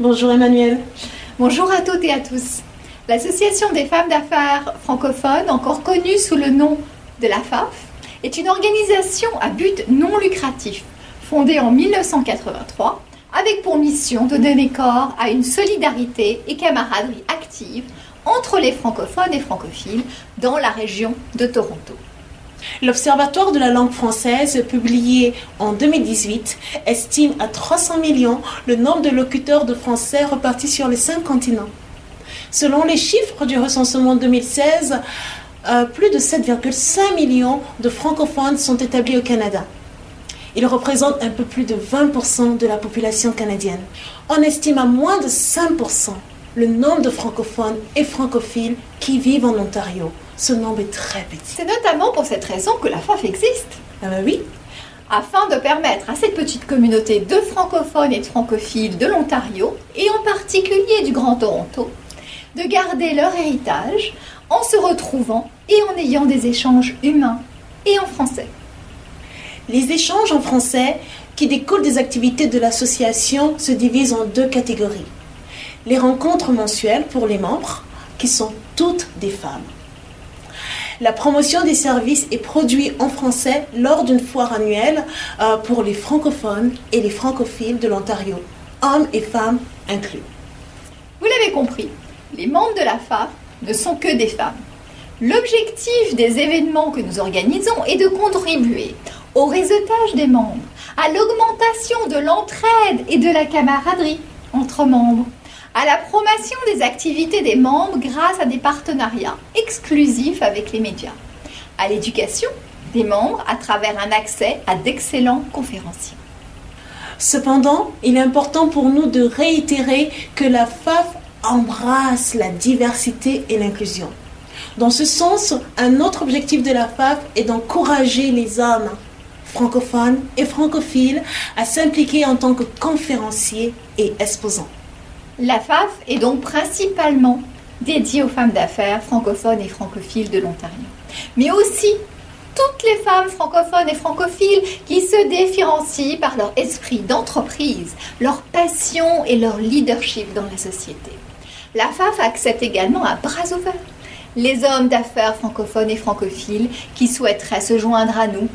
Bonjour Emmanuel. Bonjour à toutes et à tous. L'Association des femmes d'affaires francophones, encore connue sous le nom de la FAF, est une organisation à but non lucratif, fondée en 1983, avec pour mission de donner corps à une solidarité et camaraderie active entre les francophones et francophiles dans la région de Toronto. L'Observatoire de la langue française, publié en 2018, estime à 300 millions le nombre de locuteurs de français repartis sur les cinq continents. Selon les chiffres du recensement 2016, euh, plus de 7,5 millions de francophones sont établis au Canada. Ils représentent un peu plus de 20% de la population canadienne. On estime à moins de 5% le nombre de francophones et francophiles qui vivent en Ontario. Ce nombre est très petit. C'est notamment pour cette raison que la FAF existe. Ah bah oui. Afin de permettre à cette petite communauté de francophones et de francophiles de l'Ontario, et en particulier du Grand Toronto, de garder leur héritage en se retrouvant et en ayant des échanges humains et en français. Les échanges en français qui découlent des activités de l'association se divisent en deux catégories. Les rencontres mensuelles pour les membres, qui sont toutes des femmes. La promotion des services est produite en français lors d'une foire annuelle euh, pour les francophones et les francophiles de l'Ontario, hommes et femmes inclus. Vous l'avez compris, les membres de la FAF ne sont que des femmes. L'objectif des événements que nous organisons est de contribuer au réseautage des membres, à l'augmentation de l'entraide et de la camaraderie entre membres, à la promotion des activités des membres grâce à des partenariats exclusifs avec les médias, à l'éducation des membres à travers un accès à d'excellents conférenciers. Cependant, il est important pour nous de réitérer que la FAF embrasse la diversité et l'inclusion. Dans ce sens, un autre objectif de la FAF est d'encourager les hommes francophones et francophiles à s'impliquer en tant que conférenciers et exposants. La FAF est donc principalement dédiée aux femmes d'affaires francophones et francophiles de l'Ontario, mais aussi toutes les femmes francophones et francophiles qui se différencient par leur esprit d'entreprise, leur passion et leur leadership dans la société. La FAF accepte également à bras ouverts les hommes d'affaires francophones et francophiles qui souhaiteraient se joindre à nous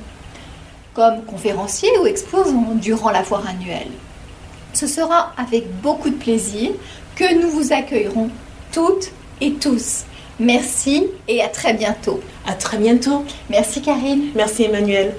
comme conférenciers ou exposants durant la foire annuelle. Ce sera avec beaucoup de plaisir que nous vous accueillerons toutes et tous. Merci et à très bientôt. À très bientôt. Merci Karine. Merci Emmanuel.